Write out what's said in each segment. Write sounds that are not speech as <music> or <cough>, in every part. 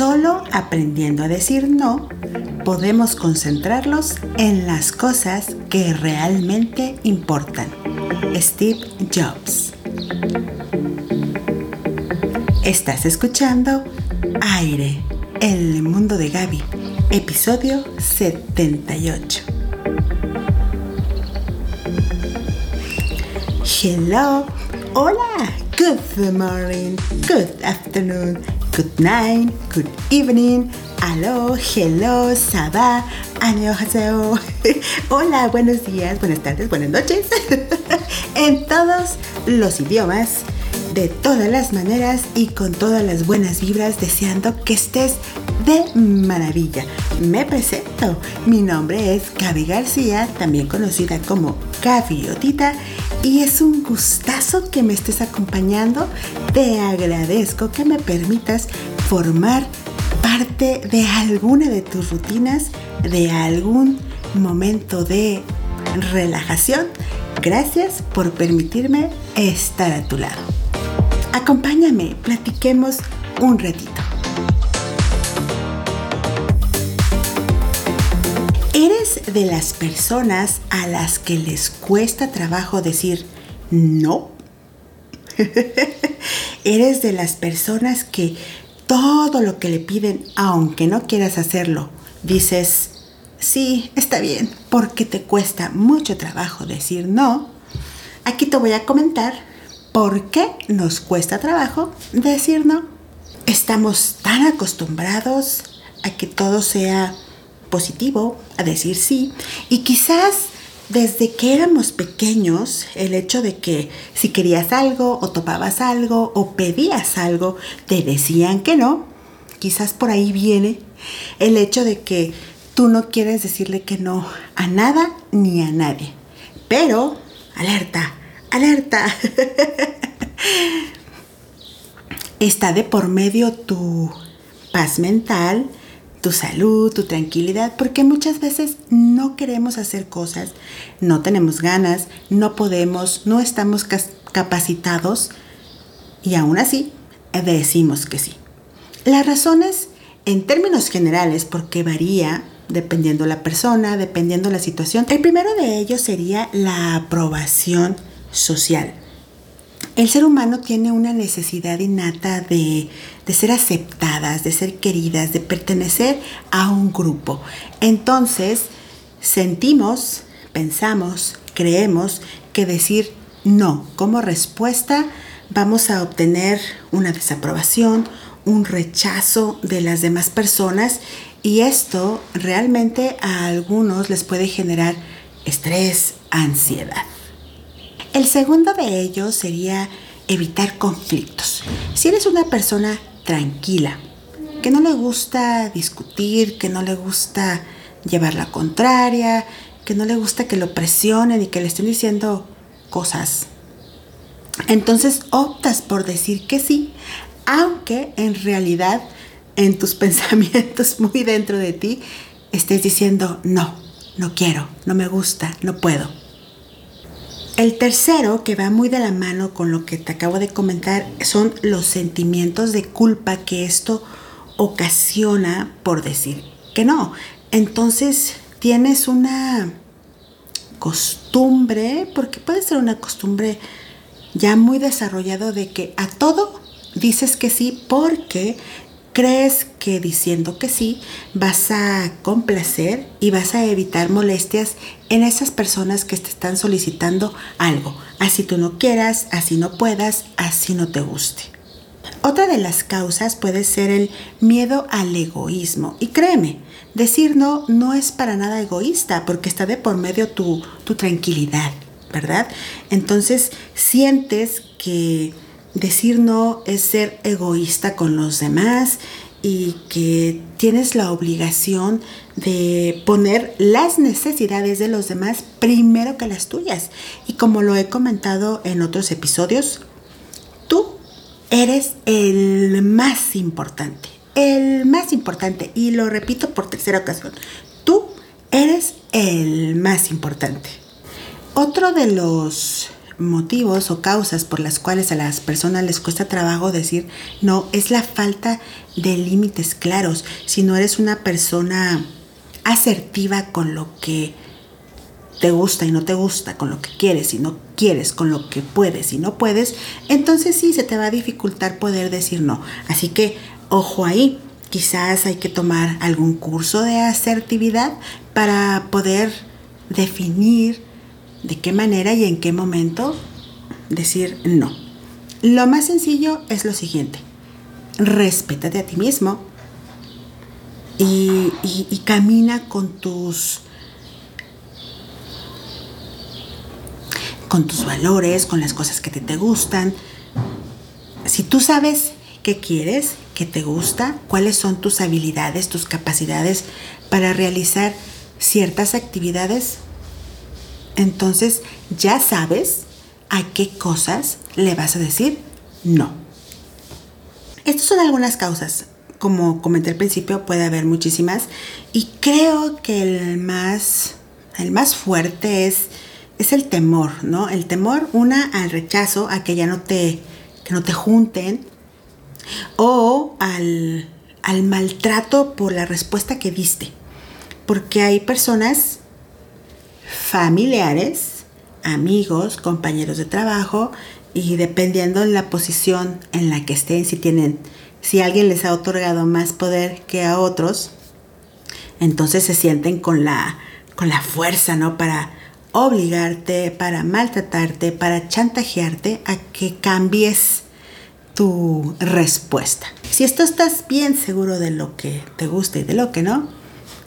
solo aprendiendo a decir no podemos concentrarlos en las cosas que realmente importan. Steve Jobs. Estás escuchando Aire, el mundo de Gaby, episodio 78. Hello, hola, good morning, good afternoon, good night, good evening, hello, hello, saba, annyeonghaseyo. <laughs> Hola, buenos días, buenas tardes, buenas noches. <laughs> en todos los idiomas, de todas las maneras y con todas las buenas vibras, deseando que estés de maravilla. Me presento, mi nombre es Gaby García, también conocida como Gaby Otita y es un gustazo que me estés acompañando. Te agradezco que me permitas formar parte de alguna de tus rutinas, de algún momento de relajación. Gracias por permitirme estar a tu lado. Acompáñame, platiquemos un ratito. ¿Eres de las personas a las que les cuesta trabajo decir no? <laughs> ¿Eres de las personas que todo lo que le piden, aunque no quieras hacerlo, dices, sí, está bien, porque te cuesta mucho trabajo decir no? Aquí te voy a comentar por qué nos cuesta trabajo decir no. Estamos tan acostumbrados a que todo sea positivo, a decir sí. Y quizás desde que éramos pequeños, el hecho de que si querías algo o topabas algo o pedías algo, te decían que no. Quizás por ahí viene el hecho de que tú no quieres decirle que no a nada ni a nadie. Pero, alerta, alerta. <laughs> Está de por medio tu paz mental, tu salud, tu tranquilidad, porque muchas veces no queremos hacer cosas, no tenemos ganas, no podemos, no estamos capacitados y aún así decimos que sí. Las razones, en términos generales, porque varía dependiendo la persona, dependiendo la situación. El primero de ellos sería la aprobación social. El ser humano tiene una necesidad innata de, ser aceptadas, de ser queridas, de pertenecer a un grupo. Entonces, sentimos, pensamos, creemos que decir no como respuesta vamos a obtener una desaprobación, un rechazo de las demás personas y esto realmente a algunos les puede generar estrés, ansiedad. El segundo de ellos sería evitar conflictos. Si eres una persona tranquila, que no le gusta discutir, que no le gusta llevar la contraria, que no le gusta que lo presionen y que le estén diciendo cosas. Entonces optas por decir que sí, aunque en realidad en tus <laughs> pensamientos muy dentro de ti estés diciendo no, no quiero, no me gusta, no puedo. El tercero, que va muy de la mano con lo que te acabo de comentar, son los sentimientos de culpa que esto ocasiona por decir que no. Entonces tienes una costumbre, porque puede ser una costumbre ya muy desarrollado de que a todo dices que sí porque crees que diciendo que sí vas a complacer y vas a evitar molestias en esas personas que te están solicitando algo, así tú no quieras, así no puedas, así no te guste. Otra de las causas puede ser el miedo al egoísmo. Y créeme, decir no no es para nada egoísta porque está de por medio tu, tu tranquilidad, ¿verdad? Entonces sientes que decir no es ser egoísta con los demás y que tienes la obligación de poner las necesidades de los demás primero que las tuyas. Y como lo he comentado en otros episodios, tú eres el más importante. El más importante. Y lo repito por tercera ocasión. Tú eres el más importante. Otro de los motivos o causas por las cuales a las personas les cuesta trabajo decir no, es la falta de límites claros. Si no eres una persona asertiva con lo que te gusta y no te gusta, con lo que quieres y no quieres, con lo que puedes y no puedes, entonces sí se te va a dificultar poder decir no. Así que ojo ahí, quizás hay que tomar algún curso de asertividad para poder definir de qué manera y en qué momento decir no. Lo más sencillo es lo siguiente, respétate a ti mismo y, camina con tus con tus valores, con las cosas que te, te gustan. Si tú sabes qué quieres, qué te gusta, cuáles son tus habilidades, tus capacidades para realizar ciertas actividades, entonces ya sabes a qué cosas le vas a decir no. Estas son algunas causas. Como comenté al principio, puede haber muchísimas. Y creo que el más, el más fuerte es es el temor, ¿no? El temor, una, al rechazo, a que ya no te, que no te junten, o al, al maltrato por la respuesta que diste. Porque hay personas familiares, amigos, compañeros de trabajo, y dependiendo de la posición en la que estén, si tienen, si alguien les ha otorgado más poder que a otros, entonces se sienten con la, con la fuerza, ¿no? Para, obligarte, para maltratarte, para chantajearte a que cambies tu respuesta. Si esto estás bien seguro de lo que te gusta y de lo que no,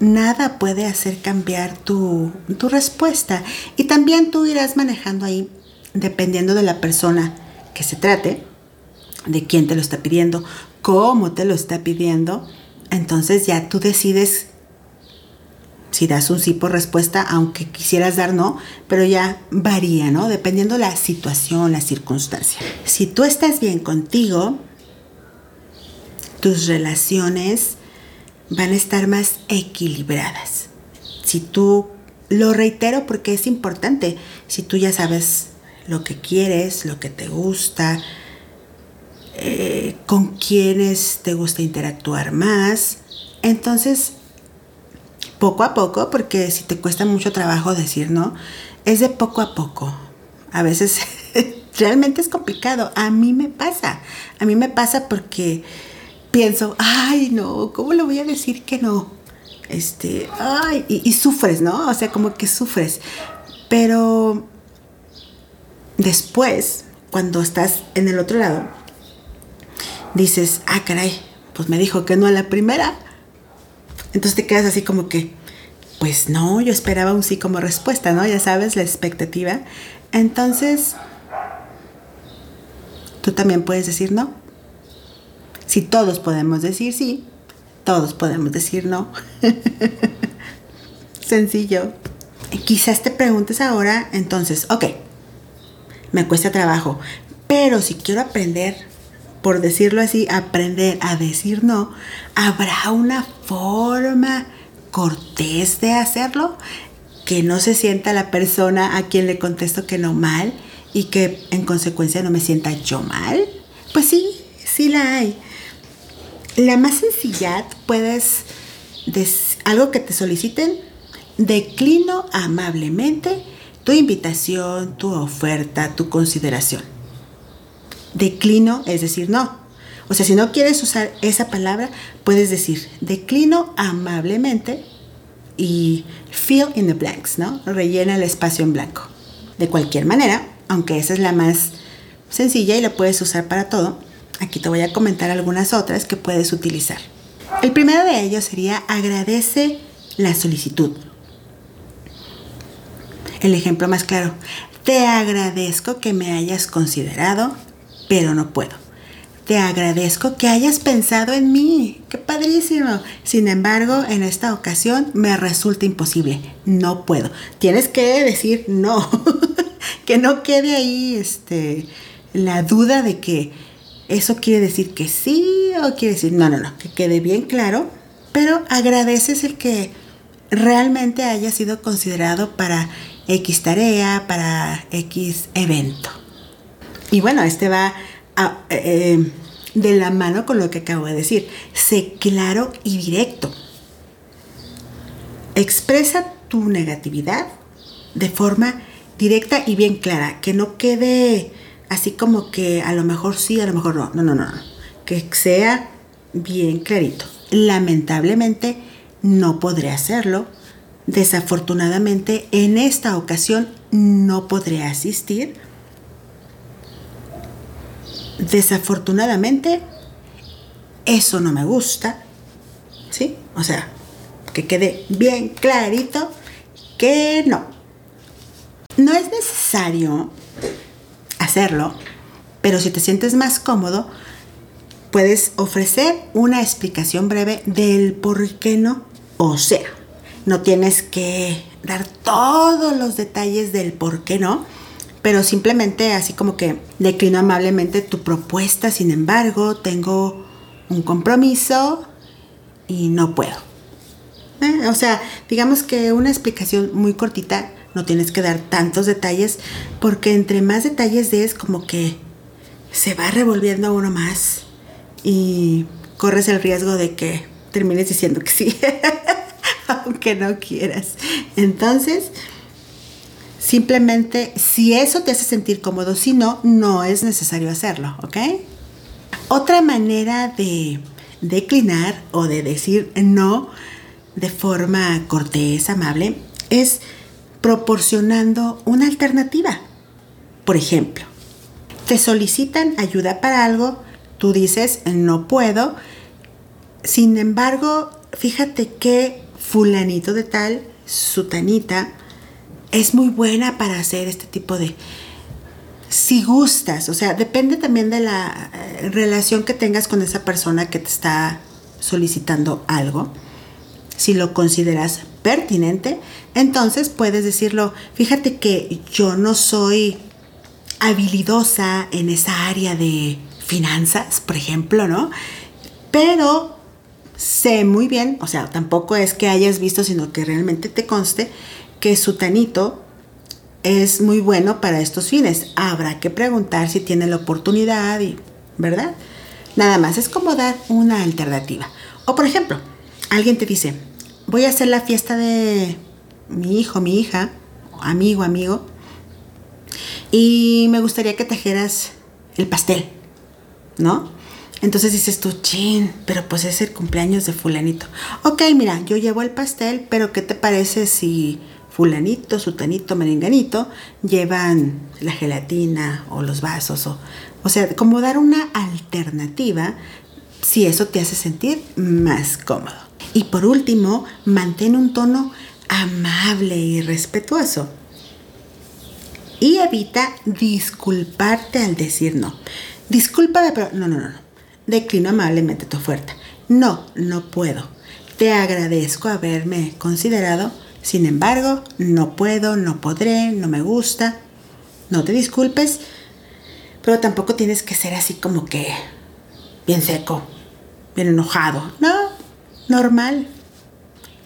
nada puede hacer cambiar tu, tu respuesta. Y también tú irás manejando ahí, dependiendo de la persona que se trate, de quién te lo está pidiendo, cómo te lo está pidiendo. Entonces ya tú decides si das un sí por respuesta, aunque quisieras dar no, pero ya varía, ¿no? Dependiendo la situación, la circunstancia. Si tú estás bien contigo, tus relaciones van a estar más equilibradas. Si tú, lo reitero porque es importante, si tú ya sabes lo que quieres, lo que te gusta, eh, con quiénes te gusta interactuar más, entonces poco a poco, porque si te cuesta mucho trabajo decir no, es de poco a poco. A veces <laughs> realmente es complicado. A mí me pasa. A mí me pasa porque pienso, ay, no, ¿cómo le voy a decir que no? Este, ay, y, y sufres, ¿no? O sea, como que sufres. Pero después, cuando estás en el otro lado, dices, ah, caray, pues me dijo que no a la primera entonces te quedas así como que, pues no, yo esperaba un sí como respuesta, ¿no? Ya sabes, la expectativa. Entonces, tú también puedes decir no. Si todos podemos decir sí, todos podemos decir no. <laughs> Sencillo. Quizás te preguntes ahora, entonces, ok, me cuesta trabajo, pero si quiero aprender por decirlo así, aprender a decir no, ¿habrá una forma cortés de hacerlo? Que no se sienta la persona a quien le contesto que no mal y que en consecuencia no me sienta yo mal. Pues sí, sí la hay. La más sencilla puedes, algo que te soliciten, declino amablemente tu invitación, tu oferta, tu consideración declino es decir no. O sea, si no quieres usar esa palabra, puedes decir declino amablemente y fill in the blanks, ¿no? Rellena el espacio en blanco. De cualquier manera, aunque esa es la más sencilla y la puedes usar para todo, aquí te voy a comentar algunas otras que puedes utilizar. El primero de ellos sería agradece la solicitud. El ejemplo más claro, te agradezco que me hayas considerado pero no puedo. Te agradezco que hayas pensado en mí. ¡Qué padrísimo! Sin embargo, en esta ocasión me resulta imposible. No puedo. Tienes que decir no. <laughs> que no quede ahí este, la duda de que eso quiere decir que sí o quiere decir no, no, no. Que quede bien claro. Pero agradeces el que realmente haya sido considerado para X tarea, para X evento. Y bueno, este va eh, de la mano con lo que acabo de decir. Sé claro y directo. Expresa tu negatividad de forma directa y bien clara, que no quede así como que a lo mejor sí, a lo mejor no. No, no, no. Que sea bien clarito. Lamentablemente no podré hacerlo. Desafortunadamente en esta ocasión no podré asistir. Desafortunadamente eso no me gusta. ¿Sí? O sea, que quede bien clarito que no. No es necesario pero si te sientes más cómodo, puedes ofrecer una explicación breve del por qué no. O sea, no tienes que dar todos los detalles del por qué no, pero simplemente así como que declino amablemente tu propuesta, sin embargo, tengo un compromiso y no puedo. Eh, o sea, digamos que una explicación muy cortita, no tienes que dar tantos detalles, porque entre más detalles des, como que se va revolviendo uno más y corres el riesgo de que termines diciendo que sí, <laughs> aunque no quieras. Entonces, simplemente si eso te hace sentir cómodo, si no, no es necesario hacerlo, ¿ok? Otra manera de declinar o de decir no de forma cortés, amable, es proporcionando una alternativa. Por ejemplo, te solicitan ayuda para algo, tú dices no puedo, sin embargo, fíjate que fulanito de tal, sutanita, es muy buena para hacer este tipo de... Si gustas, o sea, depende también de la eh, relación que tengas con esa persona que te está solicitando algo si lo consideras pertinente, entonces puedes decirlo, fíjate que yo no soy habilidosa en esa área de finanzas, por ejemplo, ¿no? Pero sé muy bien, o sea, tampoco es que hayas visto, sino que realmente te conste que su tanito es muy bueno para estos fines. Habrá que preguntar si tiene la oportunidad y, ¿verdad? Nada más, es como dar una alternativa. O por ejemplo, alguien te dice, voy a hacer la fiesta de mi hijo, mi hija, amigo, amigo, y me gustaría que trajeras el pastel, ¿no? Entonces dices tú, chin, pero pues es el cumpleaños de fulanito. Ok, mira, yo llevo el pastel, pero ¿qué te parece si fulanito, sutanito, merenganito llevan la gelatina o los vasos? O, o sea, como dar una alternativa si eso te hace sentir más cómodo. Y por último, mantén un tono amable y respetuoso. Y evita disculparte al decir no. Discúlpame, pero no, no, no. Declino amablemente tu oferta. No, no puedo. Te agradezco haberme considerado. Sin embargo, no puedo, no podré, no me gusta. No te disculpes, pero tampoco tienes que ser así como que bien seco bien enojado. No, normal.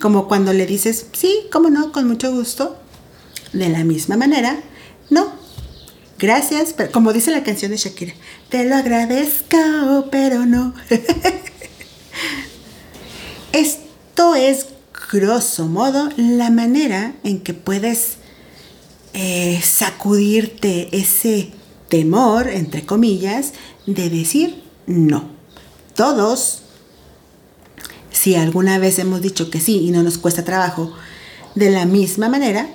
Como cuando le dices, sí, cómo no, con mucho gusto. De la misma manera, no. Gracias, pero como dice la canción de Shakira, te lo agradezco, pero no. <laughs> Esto es, grosso modo, la manera en que puedes eh, sacudirte ese temor, entre comillas, de decir no todos, si alguna vez hemos dicho que sí y no nos cuesta trabajo, de la misma manera,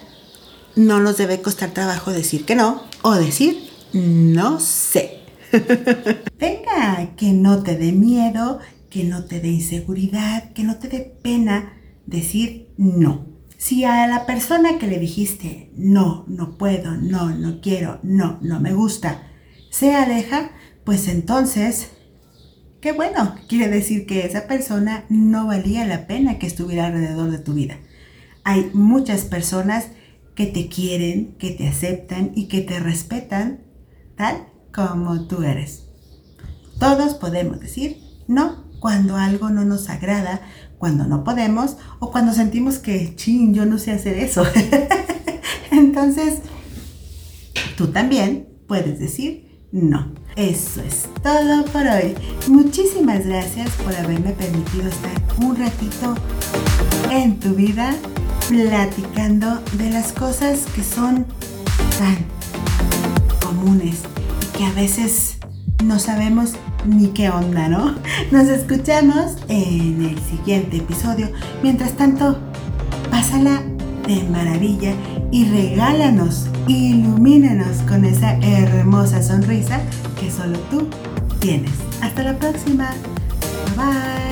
no nos debe costar trabajo decir que no o decir no sé. <laughs> Venga, que no te dé miedo, que no te dé inseguridad, que no te dé pena decir no. Si a la persona que le dijiste no, no puedo, no, no quiero, no, no me gusta, se aleja, pues entonces Qué bueno, quiere decir que esa persona no valía la pena que estuviera alrededor de tu vida. Hay muchas personas que te quieren, que te aceptan y que te respetan tal como tú eres. Todos podemos decir no cuando algo no nos agrada, cuando no podemos o cuando sentimos que, ching, yo no sé hacer eso. <laughs> Entonces, tú también puedes decir no. Eso es todo por hoy. Muchísimas gracias por haberme permitido estar un ratito en tu vida platicando de las cosas que son tan comunes y que a veces no sabemos ni qué onda, ¿no? <laughs> Nos escuchamos en el siguiente episodio. Mientras tanto, pásala de maravilla y regálanos, ilumínanos con esa hermosa sonrisa que solo tú tienes. Hasta la próxima. Bye.